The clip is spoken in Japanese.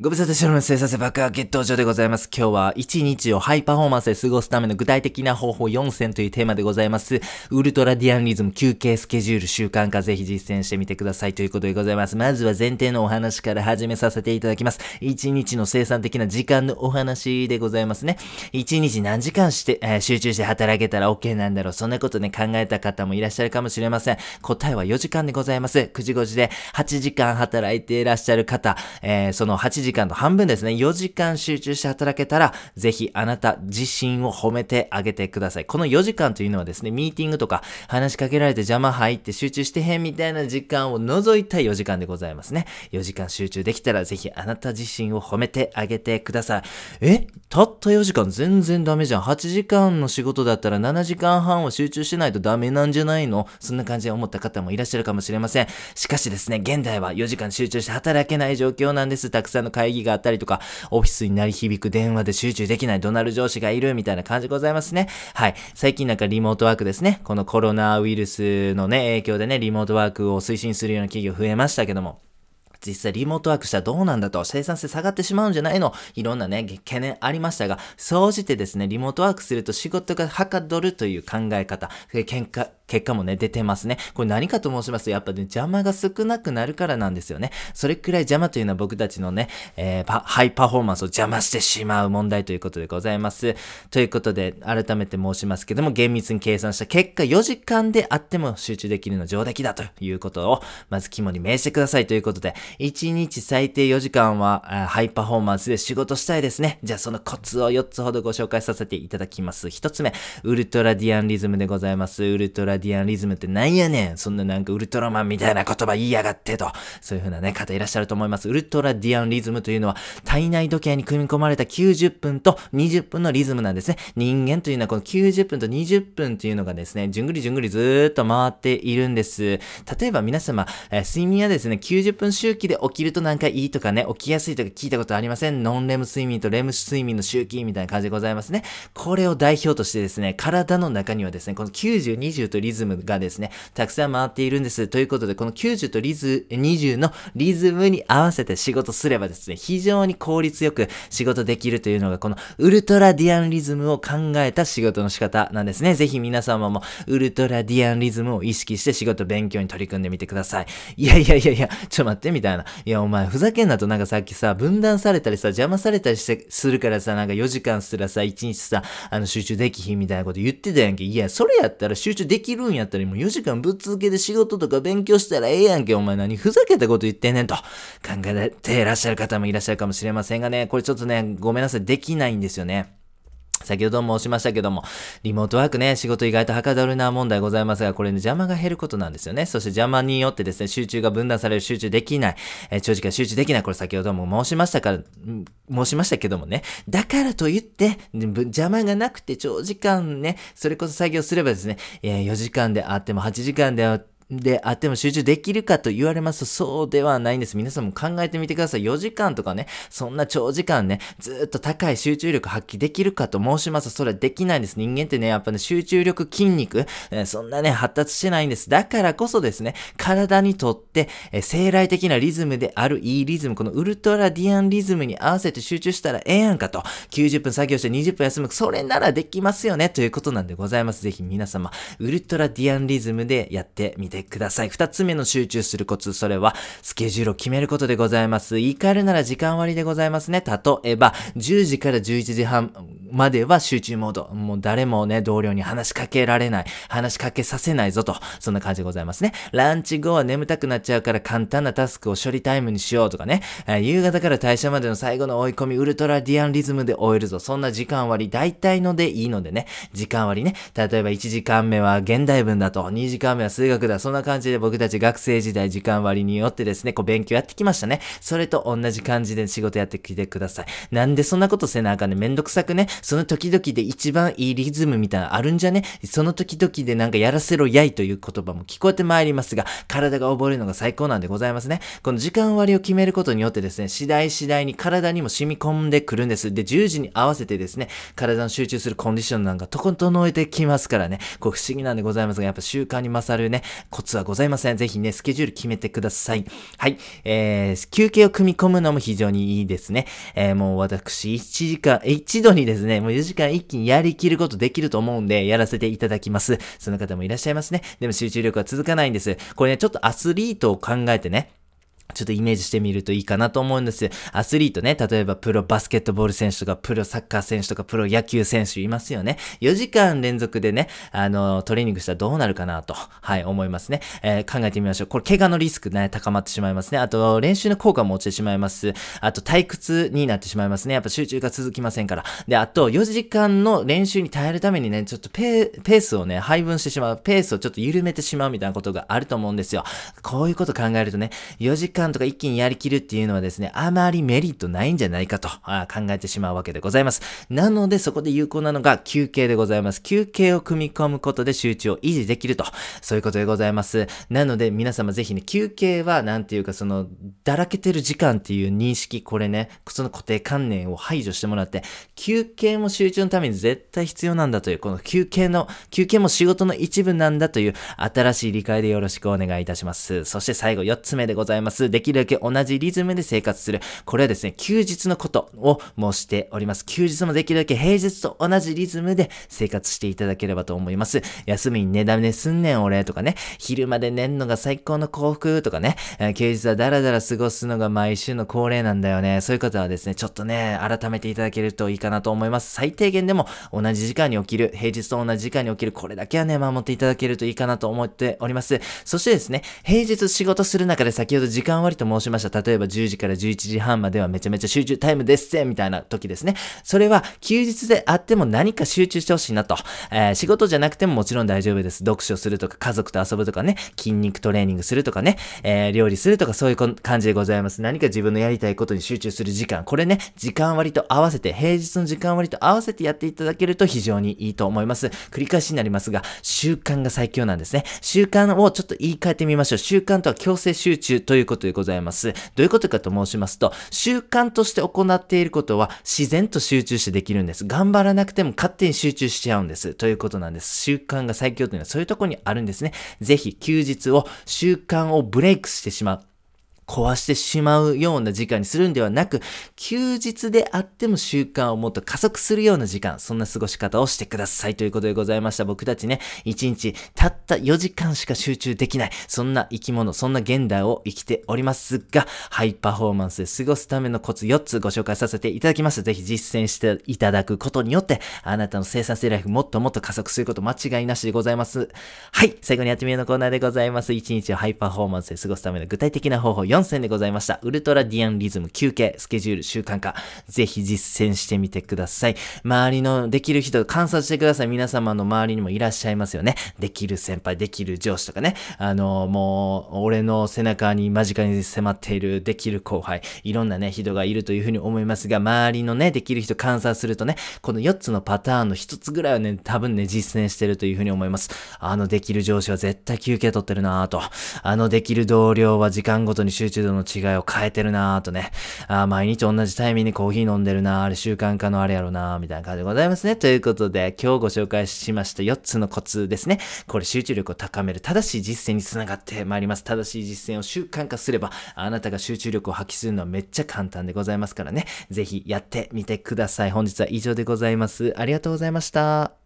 ご無沙汰しております。生産性爆破決闘場でございます。今日は一日をハイパフォーマンスで過ごすための具体的な方法4選というテーマでございます。ウルトラディアンリズム休憩スケジュール習慣化ぜひ実践してみてくださいということでございます。まずは前提のお話から始めさせていただきます。一日の生産的な時間のお話でございますね。一日何時間して、えー、集中して働けたら OK なんだろう。そんなことね考えた方もいらっしゃるかもしれません。答えは4時間でございます。9時5時で8時間働いていらっしゃる方、えー、その8時時間の半分ですね、4時間集中して働けたら、ぜひあなた自身を褒めてあげてください。この4時間というのはですね、ミーティングとか話しかけられて邪魔入って集中してへんみたいな時間を除いた4時間でございますね。4時間集中できたら、ぜひあなた自身を褒めてあげてください。え？たった4時間全然ダメじゃん。8時間の仕事だったら7時間半は集中してないとダメなんじゃないの？そんな感じで思った方もいらっしゃるかもしれません。しかしですね、現代は4時間集中して働けない状況なんです。たくさんの会議があったりとか、オフィスに鳴り響く電話で集中できない怒鳴る上司がいるみたいな感じでございますね。はい。最近なんかリモートワークですね。このコロナウイルスのね、影響でね、リモートワークを推進するような企業増えましたけども、実際リモートワークしたらどうなんだと、生産性下がってしまうんじゃないのいろんなね、懸念ありましたが、総じてですね、リモートワークすると仕事がはかどるという考え方、結果、結果もね、出てますね。これ何かと申しますと、やっぱね、邪魔が少なくなるからなんですよね。それくらい邪魔というのは僕たちのね、えー、ハイパフォーマンスを邪魔してしまう問題ということでございます。ということで、改めて申しますけども、厳密に計算した結果、4時間であっても集中できるの上出来だということを、まず肝に銘じてくださいということで、1日最低4時間は、ハイパフォーマンスで仕事したいですね。じゃあそのコツを4つほどご紹介させていただきます。1つ目、ウルトラディアンリズムでございます。ウルトラディアンリズムってなんやねんそんななんかウルトラマンみたいな言葉言いやがってと。そういう風なね、方いらっしゃると思います。ウルトラディアンリズムというのは、体内時計に組み込まれた90分と20分のリズムなんですね。人間というのはこの90分と20分というのがですね、じゅんぐりじゅんぐりずーっと回っているんです。例えば皆様、えー、睡眠はですね、90分周期で起きるとなんかいいとかね、起きやすいとか聞いたことありません？ノンレム睡眠とレム睡眠の周期みたいな感じでございますね。これを代表としてですね、体の中にはですね、この90、20とリズムがですね、たくさん回っているんです。ということで、この90とリズ、20のリズムに合わせて仕事すればですね、非常に効率よく仕事できるというのが、このウルトラディアンリズムを考えた仕事の仕方なんですね。ぜひ皆様もウルトラディアンリズムを意識して仕事勉強に取り組んでみてください。いやいやいやいや、ちょ待ってみたいな。いや、お前ふざけんなとなんかさっきさ、分断されたりさ、邪魔されたりして、するからさ、なんか4時間すらさ、1日さ、あの集中できひんみたいなこと言ってたやんけ。いや、それやったら集中できるるんやったらもう4時間ぶっ続けで仕事とか勉強したらええやんけ、お前何ふざけたこと言ってんねんと。考えていらっしゃる方もいらっしゃるかもしれませんがね、これちょっとね、ごめんなさい、できないんですよね。先ほども申しましたけども、リモートワークね、仕事意外とはかどるな問題ございますが、これね、邪魔が減ることなんですよね。そして邪魔によってですね、集中が分断される、集中できない、えー、長時間集中できない、これ先ほども申しましたから、申しましたけどもね。だからといって、邪魔がなくて長時間ね、それこそ作業すればですね、え、4時間であっても8時間であっても、であっても集中できるかと言われますと、そうではないんです。皆さんも考えてみてください。4時間とかね、そんな長時間ね、ずっと高い集中力発揮できるかと申しますと、それはできないんです。人間ってね、やっぱね、集中力、筋肉、えそんなね、発達してないんです。だからこそですね、体にとって、え生来的なリズムであるいいリズム、このウルトラディアンリズムに合わせて集中したらええやんかと、90分作業して20分休む、それならできますよね、ということなんでございます。ぜひ皆様、ウルトラディアンリズムでやってみててください。二つ目の集中するコツ、それは、スケジュールを決めることでございます。言い換えるなら時間割でございますね。例えば、10時から11時半までは集中モード。もう誰もね、同僚に話しかけられない。話しかけさせないぞと。そんな感じでございますね。ランチ後は眠たくなっちゃうから簡単なタスクを処理タイムにしようとかね。夕方から退社までの最後の追い込み、ウルトラディアンリズムで終えるぞ。そんな時間割、大体のでいいのでね。時間割ね。例えば1時間目は現代文だと。2時間目は数学だ。そんな感じで僕たち学生時代時間割によってですね、こう勉強やってきましたね。それと同じ感じで仕事やってきてください。なんでそんなことせなあかんね。めんどくさくね、その時々で一番いいリズムみたいなのあるんじゃね？その時々でなんかやらせろやいという言葉も聞こえてまいりますが、体が覚えるのが最高なんでございますね。この時間割を決めることによってですね、次第次第に体にも染み込んでくるんです。で、10時に合わせてですね、体の集中するコンディションなんかとことえてきますからね、こう不思議なんでございますが、やっぱ習慣に勝るね、コツはございません。ぜひね、スケジュール決めてください。はい。えー、休憩を組み込むのも非常にいいですね。えー、もう私、1時間、一度にですね、ねもう4時間一気にやりきることできると思うんで、やらせていただきます。その方もいらっしゃいますね。でも集中力は続かないんです。これね、ちょっとアスリートを考えてね、ちょっとイメージしてみるといいかなと思うんです。アスリートね、例えばプロバスケットボール選手とか、プロサッカー選手とか、プロ野球選手いますよね。4時間連続でね、あの、トレーニングしたらどうなるかなと、はい、思いますね。えー、考えてみましょう。これ、怪我のリスクね、高まってしまいますね。あと、練習の効果も落ちてしまいます。あと、退屈になってしまいますね。やっぱ集中が続きませんから。で、あと、4時間の練習に耐えるためにね、ちょっとペースをね、配分してしまう、ペースをちょっと緩めてしまうみたいなことがあると思うんですよ。こういうこと考えるとね、4時間とか一気にやりきるっていうのはですね、あまりメリットないんじゃないかと考えてしまうわけでございます。なのでそこで有効なのが休憩でございます。休憩を組み込むことで集中を維持できると、そういうことでございます。なので皆様ぜひね、休憩はなんていうかその、だらけてる時間っていう認識、これね、その固定観念を排除してもらって、休憩も集中のために絶対必要なんだという、この休憩の、休憩も仕事の一部なんだという新しい理解でよろしくお願いいたします。そして最後4つ目でございます。できるだけ同じリズムで生活する。これはですね、休日のことを申しております。休日もできるだけ平日と同じリズムで生活していただければと思います。休みに寝だめすんねん俺とかね、昼まで寝んのが最高の幸福とかね、休日はダラダラ過ごすのが毎週の恒例なんだよね。そういう方はですね、ちょっとね、改めていただけるといいかなと思います。最低限でも同じ時間に起きる、平日と同じ時間に起きる、これだけはね、守っていただけるといいかなと思っております。そしてですね、平日仕事する中で先ほど時間割と申しました。例えば10時から11時半まではめちゃめちゃ集中タイムですぜみたいな時ですね。それは休日であっても何か集中してほしいなと。えー、仕事じゃなくてももちろん大丈夫です。読書するとか家族と遊ぶとかね、筋肉トレーニングするとかね、えー、料理するとかそういう感じでございます。何か自分のやりたいことに集中する時間。これね、時間割と合わせて、平日の時間割と合わせてやっていただけると非常にいいと思います。繰り返しになりますが、習慣が最強なんですね。習慣をちょっと言い換えてみましょう。習慣とは強制集中ということでございます。どういうことかと申しますと、習慣として行っていることは自然と集中してできるんです。頑張らなくても勝手に集中しちゃうんです。ということなんです。習慣が最強というのはそういうとこにあるんですね。ぜひ休日を習慣をブレイクしてしまう。壊してしまうような時間にするんではなく、休日であっても習慣をもっと加速するような時間、そんな過ごし方をしてくださいということでございました。僕たちね、1日たった4時間しか集中できない、そんな生き物、そんな現代を生きておりますが、ハイパフォーマンスで過ごすためのコツ4つご紹介させていただきます。ぜひ実践していただくことによって、あなたの生産性ライフもっともっと加速すること間違いなしでございます。はい、最後にやってみようのコーナーでございます。1日をハイパフォーマンスで過ごすための具体的な方法4 4選でございました。ウルトラディアンリズム休憩、スケジュール習慣化。ぜひ実践してみてください。周りのできる人観察してください。皆様の周りにもいらっしゃいますよね。できる先輩、できる上司とかね。あの、もう、俺の背中に間近に迫っているできる後輩。いろんなね、人がいるというふうに思いますが、周りのね、できる人観察するとね、この4つのパターンの1つぐらいはね、多分ね、実践してるというふうに思います。あのできる上司は絶対休憩取ってるなぁと。あのできる同僚は時間ごとに集中度の違いを変えてるなぁとね、あ毎日同じタイミングにコーヒー飲んでるなぁ、あれ習慣化のあれやろなぁ、みたいな感じでございますね。ということで、今日ご紹介しました4つのコツですね。これ集中力を高める、正しい実践につながってまいります。正しい実践を習慣化すれば、あなたが集中力を発揮するのはめっちゃ簡単でございますからね。ぜひやってみてください。本日は以上でございます。ありがとうございました。